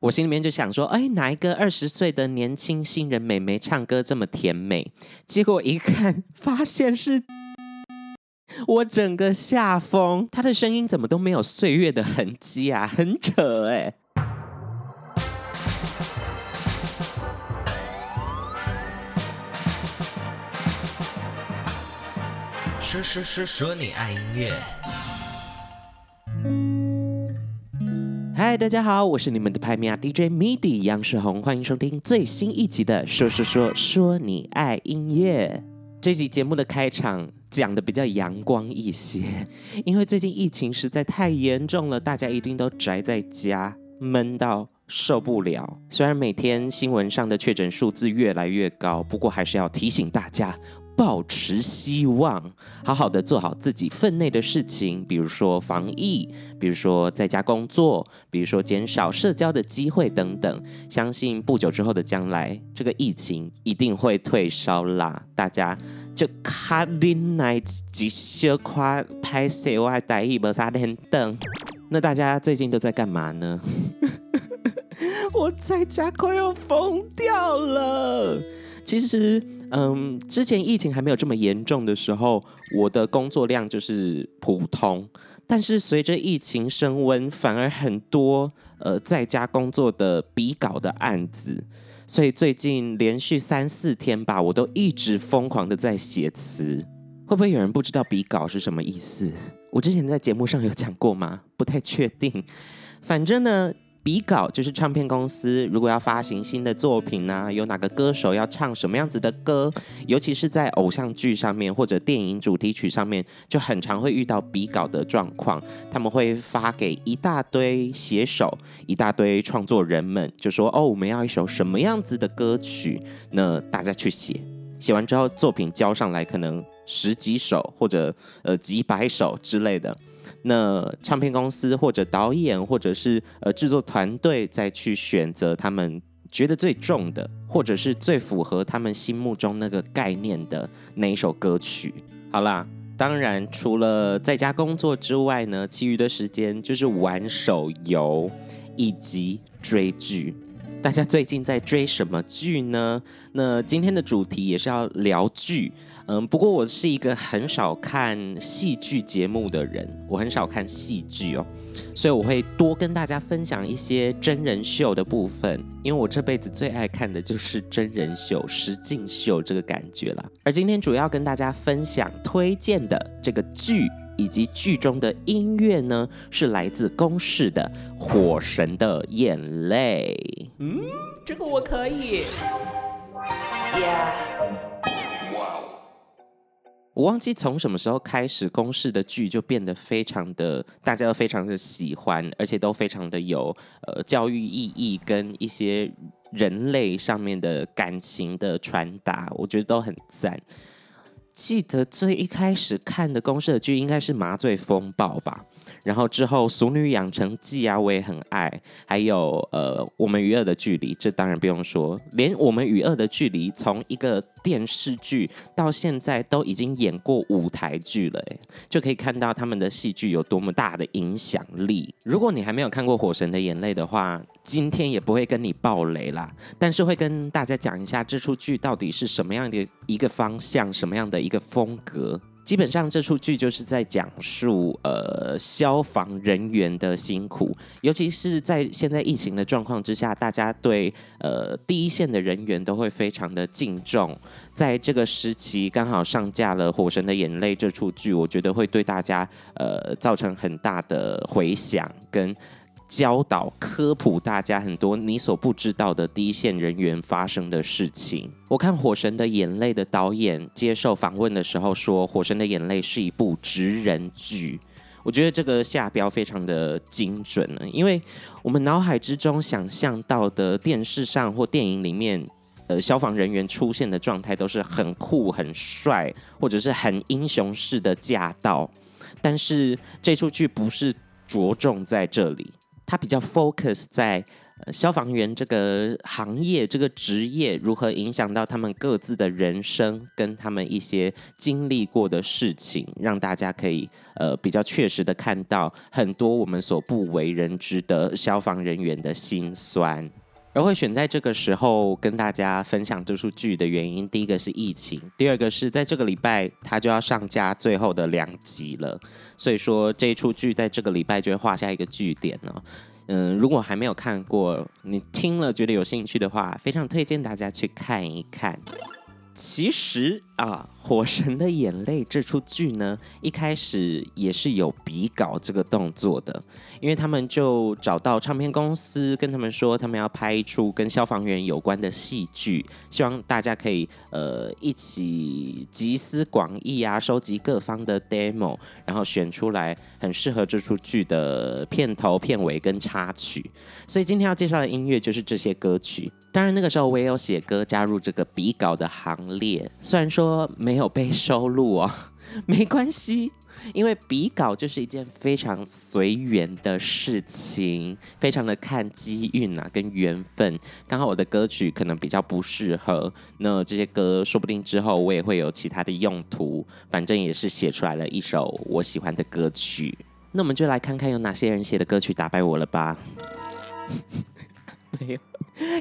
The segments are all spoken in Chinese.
我心里面就想说，哎，哪一个二十岁的年轻新人美眉唱歌这么甜美？结果一看，发现是。我整个下风，他的声音怎么都没有岁月的痕迹啊，很扯哎！说说说说你爱音乐。嗨，大家好，我是你们的拍米亚 DJ MIDI 杨世宏，欢迎收听最新一集的说说说说你爱音乐。这集节目的开场讲的比较阳光一些，因为最近疫情实在太严重了，大家一定都宅在家，闷到受不了。虽然每天新闻上的确诊数字越来越高，不过还是要提醒大家。保持希望，好好的做好自己分内的事情，比如说防疫，比如说在家工作，比如说减少社交的机会等等。相信不久之后的将来，这个疫情一定会退烧啦。大家就卡林奈吉小夸拍摄我带一波沙天灯。那大家最近都在干嘛呢？我在家快要疯掉了。其实。嗯，之前疫情还没有这么严重的时候，我的工作量就是普通。但是随着疫情升温，反而很多呃在家工作的比稿的案子，所以最近连续三四天吧，我都一直疯狂的在写词。会不会有人不知道比稿是什么意思？我之前在节目上有讲过吗？不太确定。反正呢。比稿就是唱片公司如果要发行新的作品呢、有哪个歌手要唱什么样子的歌，尤其是在偶像剧上面或者电影主题曲上面，就很常会遇到比稿的状况。他们会发给一大堆写手、一大堆创作人们，就说：“哦，我们要一首什么样子的歌曲？”那大家去写，写完之后作品交上来，可能十几首或者呃几百首之类的。那唱片公司或者导演或者是呃制作团队再去选择他们觉得最重的，或者是最符合他们心目中那个概念的那一首歌曲。好啦，当然除了在家工作之外呢，其余的时间就是玩手游以及追剧。大家最近在追什么剧呢？那今天的主题也是要聊剧。嗯，不过我是一个很少看戏剧节目的人，我很少看戏剧哦，所以我会多跟大家分享一些真人秀的部分，因为我这辈子最爱看的就是真人秀、实境秀这个感觉啦。而今天主要跟大家分享推荐的这个剧以及剧中的音乐呢，是来自公式的《火神的眼泪》。嗯，这个我可以。Yeah. 我忘记从什么时候开始，公式的剧就变得非常的，大家都非常的喜欢，而且都非常的有呃教育意义跟一些人类上面的感情的传达，我觉得都很赞。记得最一开始看的公视的剧应该是《麻醉风暴》吧。然后之后，《俗女养成记》啊，我也很爱。还有呃，《我们与恶的距离》，这当然不用说。连《我们与恶的距离》从一个电视剧到现在都已经演过舞台剧了，哎，就可以看到他们的戏剧有多么大的影响力。如果你还没有看过《火神的眼泪》的话，今天也不会跟你爆雷啦，但是会跟大家讲一下这出剧到底是什么样的一个方向，什么样的一个风格。基本上这出剧就是在讲述呃消防人员的辛苦，尤其是在现在疫情的状况之下，大家对呃第一线的人员都会非常的敬重。在这个时期刚好上架了《火神的眼泪》这出剧，我觉得会对大家呃造成很大的回响跟。教导科普大家很多你所不知道的第一线人员发生的事情。我看《火神的眼泪》的导演接受访问的时候说，《火神的眼泪》是一部职人剧。我觉得这个下标非常的精准呢，因为我们脑海之中想象到的电视上或电影里面，呃，消防人员出现的状态都是很酷、很帅，或者是很英雄式的驾到。但是这出剧不是着重在这里。他比较 focus 在呃，消防员这个行业、这个职业如何影响到他们各自的人生，跟他们一些经历过的事情，让大家可以呃比较确实的看到很多我们所不为人知的消防人员的辛酸。而会选在这个时候跟大家分享这出剧的原因，第一个是疫情，第二个是在这个礼拜它就要上架最后的两集了，所以说这一出剧在这个礼拜就会画下一个句点了。嗯，如果还没有看过，你听了觉得有兴趣的话，非常推荐大家去看一看。其实啊，《火神的眼泪》这出剧呢，一开始也是有比稿这个动作的，因为他们就找到唱片公司，跟他们说他们要拍一出跟消防员有关的戏剧，希望大家可以呃一起集思广益啊，收集各方的 demo，然后选出来很适合这出剧的片头、片尾跟插曲。所以今天要介绍的音乐就是这些歌曲。当然那个时候我也有写歌加入这个比稿的行列，虽然说说没有被收录哦，没关系，因为比稿就是一件非常随缘的事情，非常的看机运啊跟缘分。刚好我的歌曲可能比较不适合，那这些歌说不定之后我也会有其他的用途，反正也是写出来了一首我喜欢的歌曲。那我们就来看看有哪些人写的歌曲打败我了吧。没有。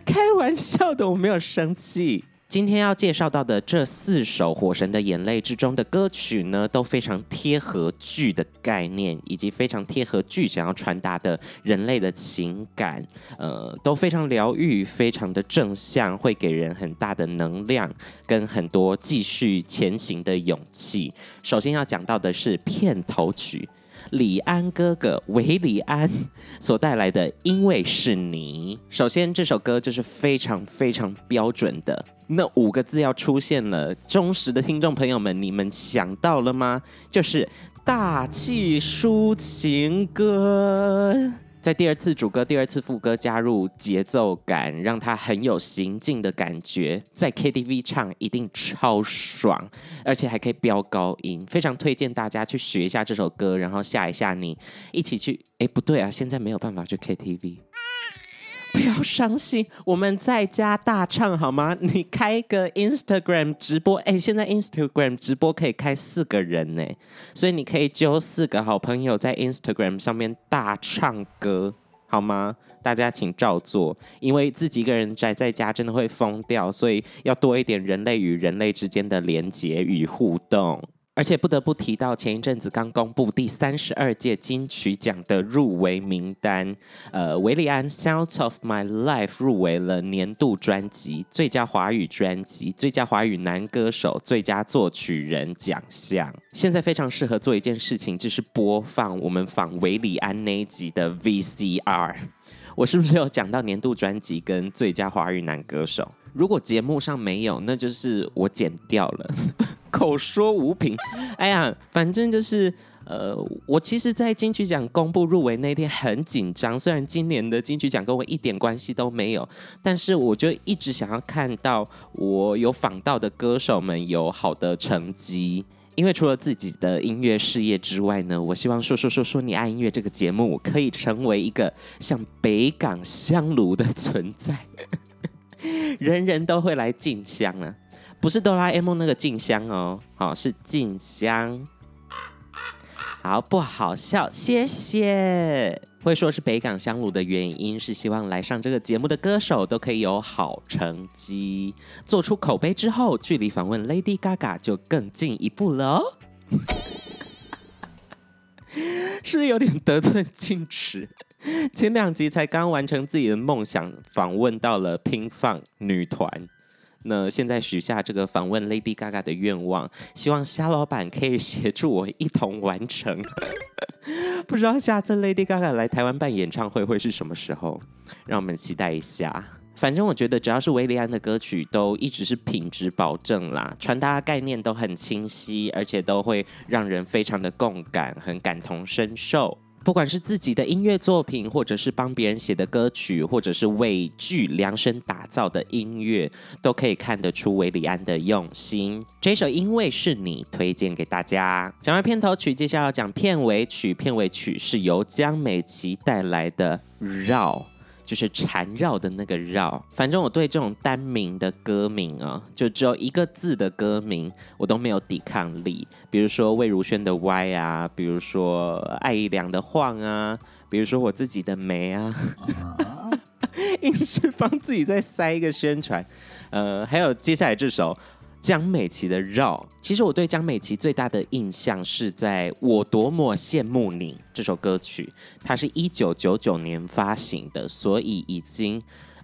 开玩笑的，我没有生气。今天要介绍到的这四首《火神的眼泪》之中的歌曲呢，都非常贴合剧的概念，以及非常贴合剧想要传达的人类的情感。呃，都非常疗愈，非常的正向，会给人很大的能量，跟很多继续前行的勇气。首先要讲到的是片头曲。李安哥哥韦礼安所带来的《因为是你》，首先这首歌就是非常非常标准的，那五个字要出现了，忠实的听众朋友们，你们想到了吗？就是大气抒情歌。在第二次主歌、第二次副歌加入节奏感，让它很有行进的感觉，在 KTV 唱一定超爽，而且还可以飙高音，非常推荐大家去学一下这首歌，然后吓一吓你，一起去。哎，不对啊，现在没有办法去 KTV。不要伤心，我们在家大唱好吗？你开个 Instagram 直播，哎，现在 Instagram 直播可以开四个人呢，所以你可以揪四个好朋友在 Instagram 上面大唱歌，好吗？大家请照做，因为自己一个人宅在家真的会疯掉，所以要多一点人类与人类之间的连结与互动。而且不得不提到，前一阵子刚公布第三十二届金曲奖的入围名单，呃，韦礼安《Sounds of My Life》入围了年度专辑、最佳华语专辑、最佳华语男歌手、最佳作曲人奖项。现在非常适合做一件事情，就是播放我们访韦礼安那一集的 VCR。我是不是有讲到年度专辑跟最佳华语男歌手？如果节目上没有，那就是我剪掉了。口说无凭，哎呀，反正就是，呃，我其实，在金曲奖公布入围那天很紧张。虽然今年的金曲奖跟我一点关系都没有，但是我就一直想要看到我有访到的歌手们有好的成绩。因为除了自己的音乐事业之外呢，我希望说说说说你爱音乐这个节目可以成为一个像北港香炉的存在，人人都会来进香啊。不是哆啦 A 梦那个静香哦，好，是静香。好，不好笑，谢谢。会说是北港香炉的原因是希望来上这个节目的歌手都可以有好成绩，做出口碑之后，距离访问 Lady Gaga 就更进一步了哦。是不是有点得寸进尺？前两集才刚完成自己的梦想，访问到了拼放女团。那现在许下这个访问 Lady Gaga 的愿望，希望虾老板可以协助我一同完成。不知道下次 Lady Gaga 来台湾办演唱会会是什么时候？让我们期待一下。反正我觉得只要是韦礼安的歌曲，都一直是品质保证啦，传达概念都很清晰，而且都会让人非常的共感，很感同身受。不管是自己的音乐作品，或者是帮别人写的歌曲，或者是为剧量身打造的音乐，都可以看得出韦礼安的用心。这首《因为是你》推荐给大家。讲完片头曲，接下来要讲片尾曲。片尾曲是由江美琪带来的《绕》。就是缠绕的那个绕。反正我对这种单名的歌名啊，就只有一个字的歌名，我都没有抵抗力。比如说魏如萱的歪啊，比如说艾怡良的晃啊，比如说我自己的梅啊，硬是帮自己再塞一个宣传。呃，还有接下来这首。江美琪的《绕》，其实我对江美琪最大的印象是在我多么羡慕你这首歌曲，它是一九九九年发行的，所以已经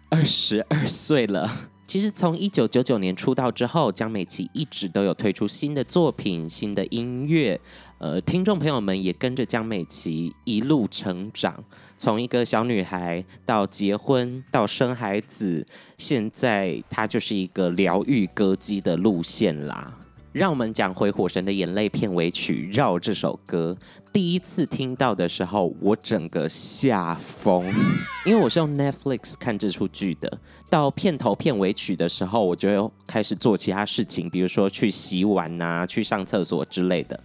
二十二岁了。其实从一九九九年出道之后，江美琪一直都有推出新的作品、新的音乐。呃，听众朋友们也跟着江美琪一路成长，从一个小女孩到结婚到生孩子，现在她就是一个疗愈歌姬的路线啦。让我们讲回《火神的眼泪》片尾曲《绕》这首歌。第一次听到的时候，我整个吓疯，因为我是用 Netflix 看这出剧的。到片头片尾曲的时候，我就开始做其他事情，比如说去洗碗啊、去上厕所之类的。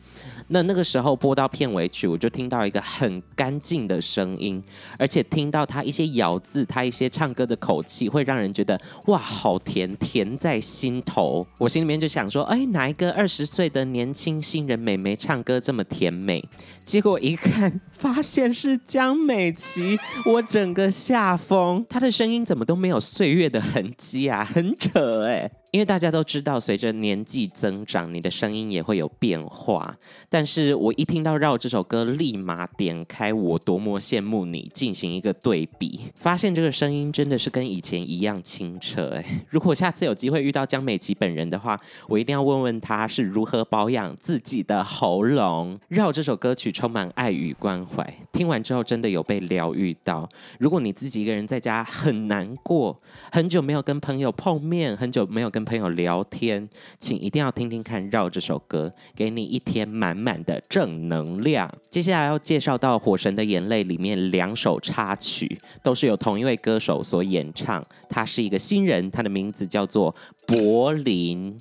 那那个时候播到片尾曲，我就听到一个很干净的声音，而且听到他一些咬字，他一些唱歌的口气，会让人觉得哇，好甜，甜在心头。我心里面就想说，哎，哪一个二十岁的年轻新人美眉唱歌这么甜美？结果一看，发现是江美琪，我整个下风。她的声音怎么都没有岁月的痕迹啊，很扯哎。因为大家都知道，随着年纪增长，你的声音也会有变化。但是我一听到《绕》这首歌，立马点开《我多么羡慕你》，进行一个对比，发现这个声音真的是跟以前一样清澈。哎，如果下次有机会遇到江美琪本人的话，我一定要问问她是如何保养自己的喉咙。《绕》这首歌曲充满爱与关怀，听完之后真的有被疗愈到。如果你自己一个人在家很难过，很久没有跟朋友碰面，很久没有跟跟朋友聊天，请一定要听听看《绕》这首歌，给你一天满满的正能量。接下来要介绍到《火神的眼泪》里面两首插曲，都是由同一位歌手所演唱。他是一个新人，他的名字叫做柏林。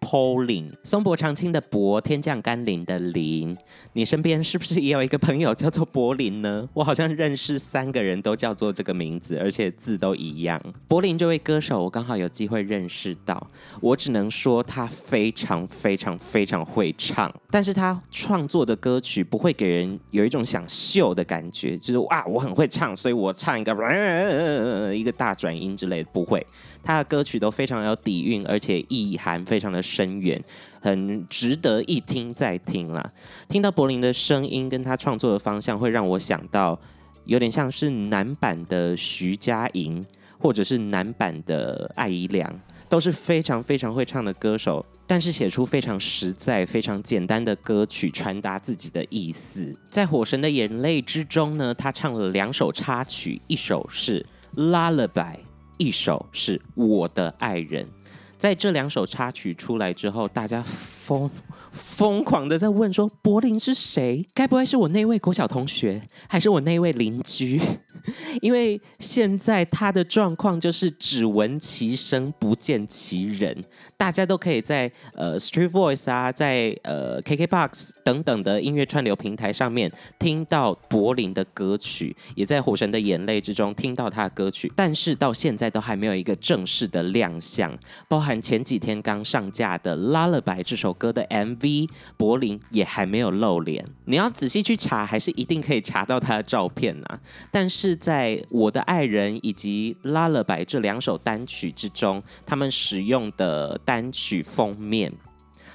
Pauline，松柏长青的柏，天降甘霖的霖，你身边是不是也有一个朋友叫做柏林呢？我好像认识三个人都叫做这个名字，而且字都一样。柏林这位歌手，我刚好有机会认识到，我只能说他非常非常非常会唱，但是他创作的歌曲不会给人有一种想秀的感觉，就是哇，我很会唱，所以我唱一个、呃、一个大转音之类的，不会。他的歌曲都非常有底蕴，而且意涵非常的深远，很值得一听再听啦。听到柏林的声音跟他创作的方向，会让我想到有点像是男版的徐佳莹，或者是男版的艾怡良，都是非常非常会唱的歌手，但是写出非常实在、非常简单的歌曲，传达自己的意思。在《火神的眼泪》之中呢，他唱了两首插曲，一首是《Lullaby》。一首是我的爱人，在这两首插曲出来之后，大家疯疯狂的在问说：柏林是谁？该不会是我那位国小同学，还是我那位邻居？因为现在他的状况就是只闻其声，不见其人。大家都可以在呃 Street Voice 啊，在呃 KKBOX 等等的音乐串流平台上面听到柏林的歌曲，也在《火神的眼泪》之中听到他的歌曲，但是到现在都还没有一个正式的亮相，包含前几天刚上架的《Lullaby》这首歌的 MV，柏林也还没有露脸。你要仔细去查，还是一定可以查到他的照片啊。但是是在我的爱人以及《拉了白》这两首单曲之中，他们使用的。单曲封面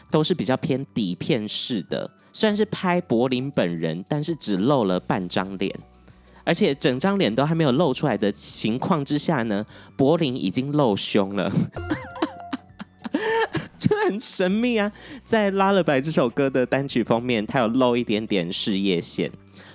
都是比较偏底片式的，虽然是拍柏林本人，但是只露了半张脸，而且整张脸都还没有露出来的情况之下呢，柏林已经露胸了，就很神秘啊！在《拉了白》这首歌的单曲封面，它有露一点点事业线，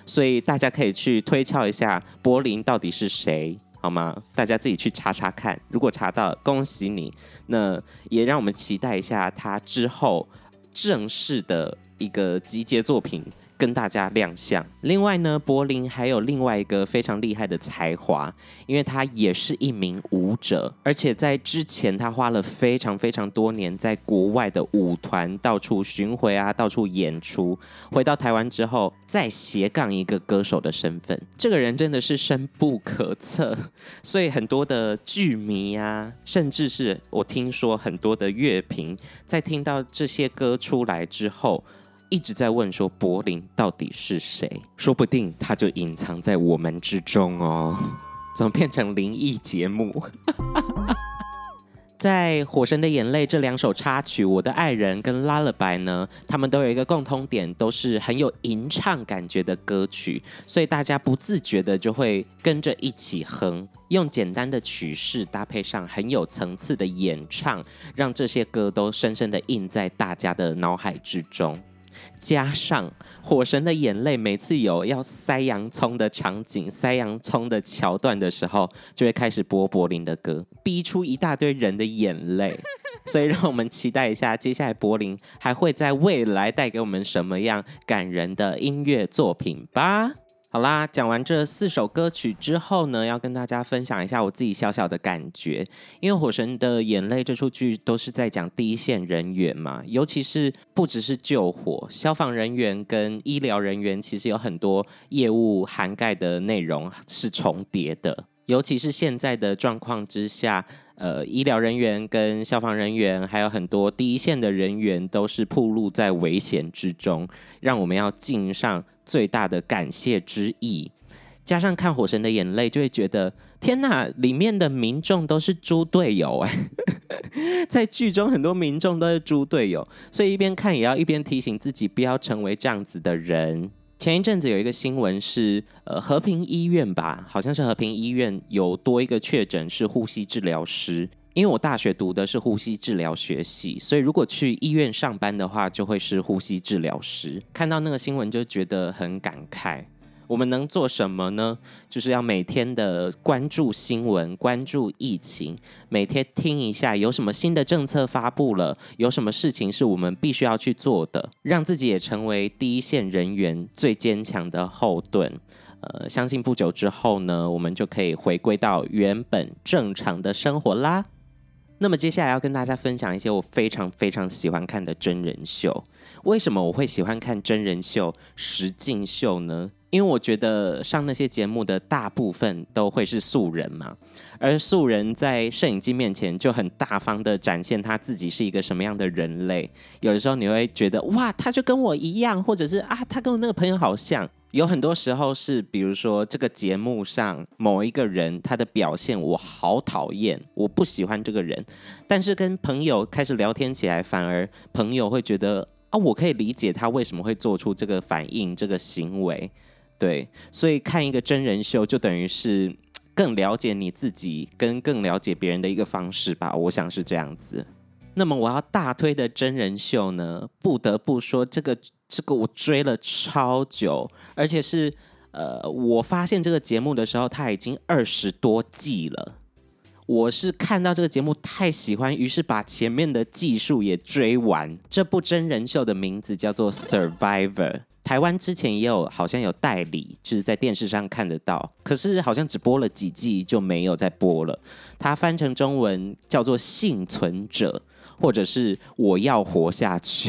所以大家可以去推敲一下柏林到底是谁。好吗？大家自己去查查看。如果查到，恭喜你。那也让我们期待一下他之后正式的一个集结作品跟大家亮相。另外呢，柏林还有另外一个非常厉害的才华，因为他也是一名舞者，而且在之前他花了非常非常多年在国外的舞团到处巡回啊，到处演出。回到台湾之后，再斜杠一个歌手的身份，这个人真的是深不可测。所以很多的剧迷啊，甚至是我听说很多的乐评，在听到这些歌出来之后，一直在问说柏林到底是谁？说不定他就隐藏在我们之中哦。怎么变成灵异节目？在《火神的眼泪》这两首插曲，《我的爱人》跟《Lullaby》呢，他们都有一个共通点，都是很有吟唱感觉的歌曲，所以大家不自觉的就会跟着一起哼，用简单的曲式搭配上很有层次的演唱，让这些歌都深深的印在大家的脑海之中。加上《火神的眼泪》，每次有要塞洋葱的场景、塞洋葱的桥段的时候，就会开始播柏林的歌，逼出一大堆人的眼泪。所以，让我们期待一下，接下来柏林还会在未来带给我们什么样感人的音乐作品吧。好啦，讲完这四首歌曲之后呢，要跟大家分享一下我自己小小的感觉。因为《火神的眼泪》这出剧都是在讲第一线人员嘛，尤其是不只是救火，消防人员跟医疗人员其实有很多业务涵盖的内容是重叠的，尤其是现在的状况之下。呃，医疗人员跟消防人员，还有很多第一线的人员，都是暴露在危险之中，让我们要尽上最大的感谢之意。加上看《火神的眼泪》，就会觉得天哪，里面的民众都是猪队友哎，在剧中很多民众都是猪队友，所以一边看也要一边提醒自己，不要成为这样子的人。前一阵子有一个新闻是，呃，和平医院吧，好像是和平医院有多一个确诊是呼吸治疗师。因为我大学读的是呼吸治疗学系，所以如果去医院上班的话，就会是呼吸治疗师。看到那个新闻就觉得很感慨。我们能做什么呢？就是要每天的关注新闻，关注疫情，每天听一下有什么新的政策发布了，有什么事情是我们必须要去做的，让自己也成为第一线人员最坚强的后盾。呃，相信不久之后呢，我们就可以回归到原本正常的生活啦。那么接下来要跟大家分享一些我非常非常喜欢看的真人秀。为什么我会喜欢看真人秀、实境秀呢？因为我觉得上那些节目的大部分都会是素人嘛，而素人在摄影机面前就很大方的展现他自己是一个什么样的人类。有的时候你会觉得哇，他就跟我一样，或者是啊，他跟我那个朋友好像。有很多时候是，比如说这个节目上某一个人他的表现我好讨厌，我不喜欢这个人，但是跟朋友开始聊天起来，反而朋友会觉得啊，我可以理解他为什么会做出这个反应、这个行为。对，所以看一个真人秀就等于是更了解你自己，跟更了解别人的一个方式吧。我想是这样子。那么我要大推的真人秀呢，不得不说这个这个我追了超久，而且是呃，我发现这个节目的时候，它已经二十多季了。我是看到这个节目太喜欢，于是把前面的季数也追完。这部真人秀的名字叫做《Survivor》，台湾之前也有好像有代理，就是在电视上看得到，可是好像只播了几季就没有再播了。它翻成中文叫做《幸存者》，或者是《我要活下去》，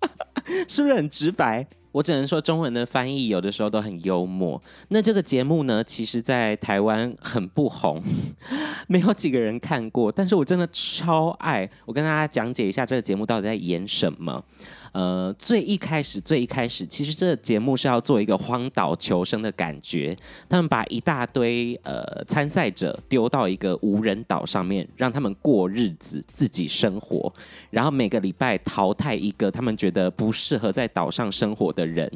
是不是很直白？我只能说，中文的翻译有的时候都很幽默。那这个节目呢，其实在台湾很不红，没有几个人看过，但是我真的超爱。我跟大家讲解一下这个节目到底在演什么。呃，最一开始，最一开始，其实这个节目是要做一个荒岛求生的感觉。他们把一大堆呃参赛者丢到一个无人岛上面，让他们过日子，自己生活。然后每个礼拜淘汰一个他们觉得不适合在岛上生活的人。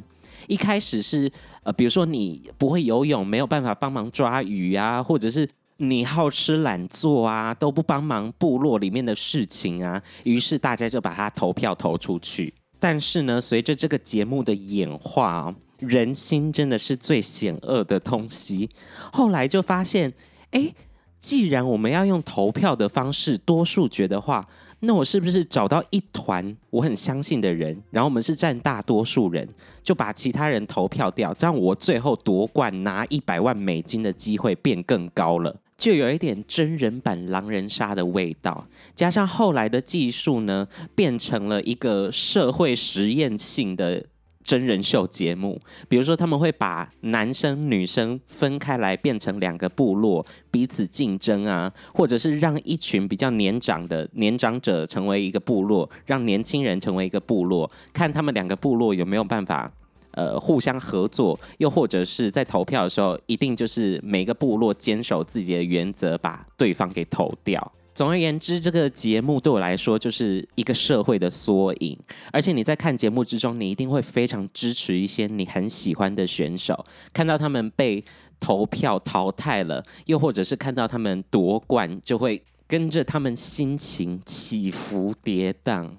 一开始是呃，比如说你不会游泳，没有办法帮忙抓鱼啊，或者是你好吃懒做啊，都不帮忙部落里面的事情啊。于是大家就把他投票投出去。但是呢，随着这个节目的演化，人心真的是最险恶的东西。后来就发现，哎，既然我们要用投票的方式多数决的话，那我是不是找到一团我很相信的人，然后我们是占大多数人，就把其他人投票掉，这样我最后夺冠拿一百万美金的机会变更高了，就有一点真人版狼人杀的味道。加上后来的技术呢，变成了一个社会实验性的。真人秀节目，比如说他们会把男生女生分开来，变成两个部落彼此竞争啊，或者是让一群比较年长的年长者成为一个部落，让年轻人成为一个部落，看他们两个部落有没有办法呃互相合作，又或者是在投票的时候，一定就是每个部落坚守自己的原则，把对方给投掉。总而言之，这个节目对我来说就是一个社会的缩影。而且你在看节目之中，你一定会非常支持一些你很喜欢的选手。看到他们被投票淘汰了，又或者是看到他们夺冠，就会跟着他们心情起伏跌宕。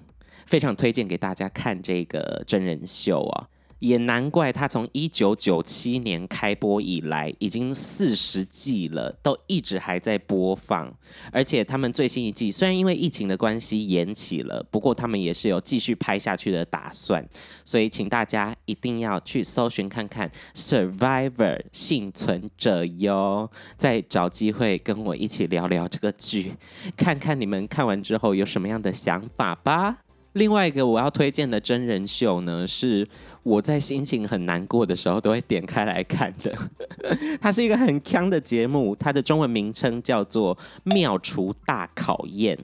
非常推荐给大家看这个真人秀啊！也难怪他从一九九七年开播以来，已经四十季了，都一直还在播放。而且他们最新一季虽然因为疫情的关系延期了，不过他们也是有继续拍下去的打算。所以请大家一定要去搜寻看看《Survivor 幸存者》哟，再找机会跟我一起聊聊这个剧，看看你们看完之后有什么样的想法吧。另外一个我要推荐的真人秀呢，是我在心情很难过的时候都会点开来看的。它是一个很锵的节目，它的中文名称叫做《妙厨大考验》，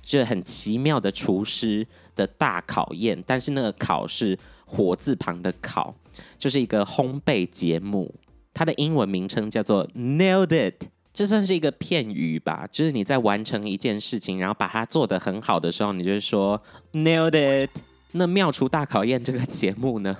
就很奇妙的厨师的大考验。但是那个考是火字旁的考，就是一个烘焙节目。它的英文名称叫做 Nailed It。这算是一个片语吧，就是你在完成一件事情，然后把它做得很好的时候，你就是说 nailed it。那妙厨大考验这个节目呢，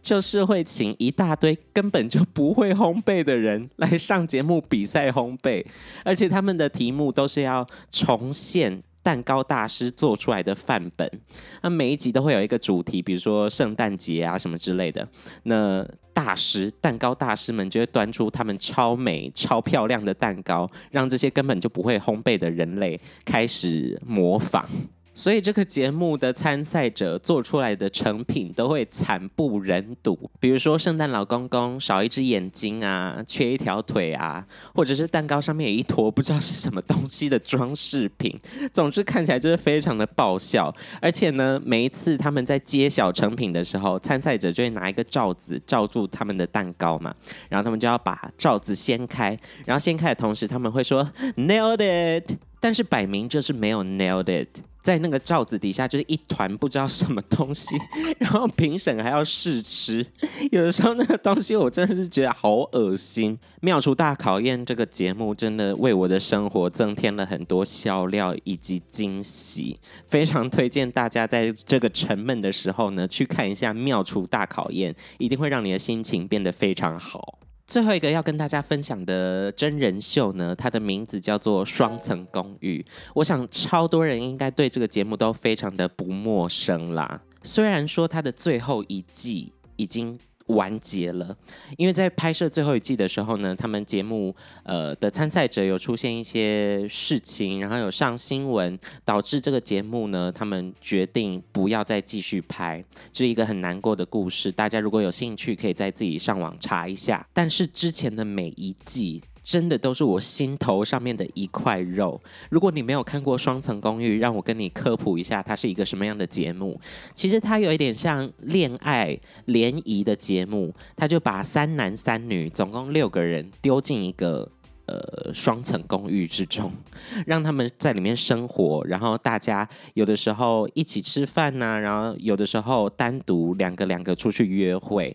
就是会请一大堆根本就不会烘焙的人来上节目比赛烘焙，而且他们的题目都是要重现。蛋糕大师做出来的范本，那每一集都会有一个主题，比如说圣诞节啊什么之类的。那大师蛋糕大师们就会端出他们超美、超漂亮的蛋糕，让这些根本就不会烘焙的人类开始模仿。所以这个节目的参赛者做出来的成品都会惨不忍睹，比如说圣诞老公公少一只眼睛啊，缺一条腿啊，或者是蛋糕上面有一坨不知道是什么东西的装饰品。总之看起来就是非常的爆笑。而且呢，每一次他们在揭晓成品的时候，参赛者就会拿一个罩子罩住他们的蛋糕嘛，然后他们就要把罩子掀开，然后掀开的同时他们会说 Nailed it，但是摆明就是没有 Nailed it。在那个罩子底下就是一团不知道什么东西，然后评审还要试吃，有的时候那个东西我真的是觉得好恶心。妙厨大考验这个节目真的为我的生活增添了很多笑料以及惊喜，非常推荐大家在这个沉闷的时候呢去看一下妙厨大考验，一定会让你的心情变得非常好。最后一个要跟大家分享的真人秀呢，它的名字叫做《双层公寓》。我想超多人应该对这个节目都非常的不陌生啦。虽然说它的最后一季已经完结了，因为在拍摄最后一季的时候呢，他们节目呃的参赛者有出现一些事情，然后有上新闻，导致这个节目呢，他们决定不要再继续拍，是一个很难过的故事。大家如果有兴趣，可以在自己上网查一下。但是之前的每一季。真的都是我心头上面的一块肉。如果你没有看过《双层公寓》，让我跟你科普一下，它是一个什么样的节目。其实它有一点像恋爱联谊的节目，它就把三男三女，总共六个人丢进一个呃双层公寓之中，让他们在里面生活，然后大家有的时候一起吃饭呐、然后有的时候单独两个两个出去约会，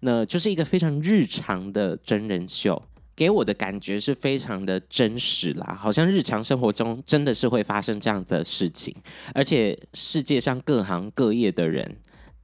那就是一个非常日常的真人秀。给我的感觉是非常的真实啦，好像日常生活中真的是会发生这样的事情，而且世界上各行各业的人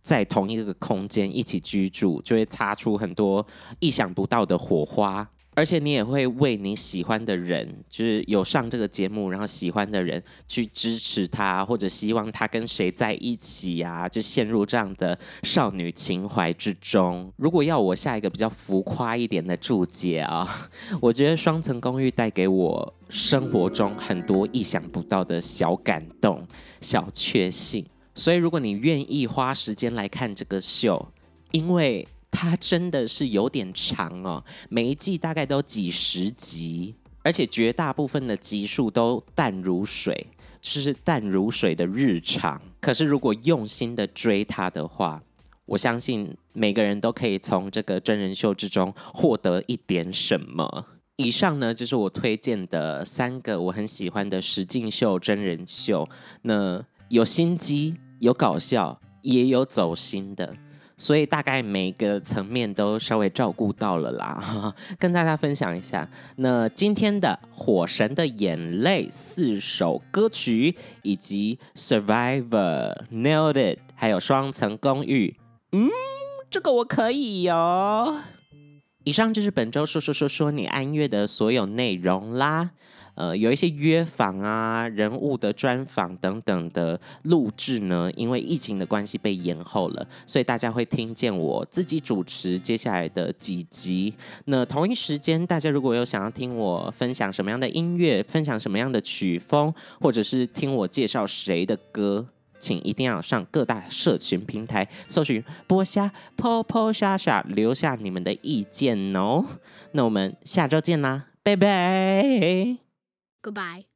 在同一个空间一起居住，就会擦出很多意想不到的火花。而且你也会为你喜欢的人，就是有上这个节目，然后喜欢的人去支持他，或者希望他跟谁在一起呀、啊，就陷入这样的少女情怀之中。如果要我下一个比较浮夸一点的注解啊，我觉得《双层公寓》带给我生活中很多意想不到的小感动、小确幸。所以，如果你愿意花时间来看这个秀，因为。它真的是有点长哦，每一季大概都几十集，而且绝大部分的集数都淡如水，就是淡如水的日常。可是如果用心的追它的话，我相信每个人都可以从这个真人秀之中获得一点什么。以上呢，就是我推荐的三个我很喜欢的实境秀真人秀。那有心机，有搞笑，也有走心的。所以大概每个层面都稍微照顾到了啦，跟大家分享一下。那今天的《火神的眼泪》四首歌曲，以及《Survivor》、《Nailed It》，还有《双层公寓》，嗯，这个我可以哟。以上就是本周说说说说你爱音乐的所有内容啦。呃，有一些约访啊、人物的专访等等的录制呢，因为疫情的关系被延后了，所以大家会听见我自己主持接下来的几集。那同一时间，大家如果有想要听我分享什么样的音乐，分享什么样的曲风，或者是听我介绍谁的歌，请一定要上各大社群平台搜寻播虾泼泼虾虾，留下你们的意见哦。那我们下周见啦，拜拜。Goodbye.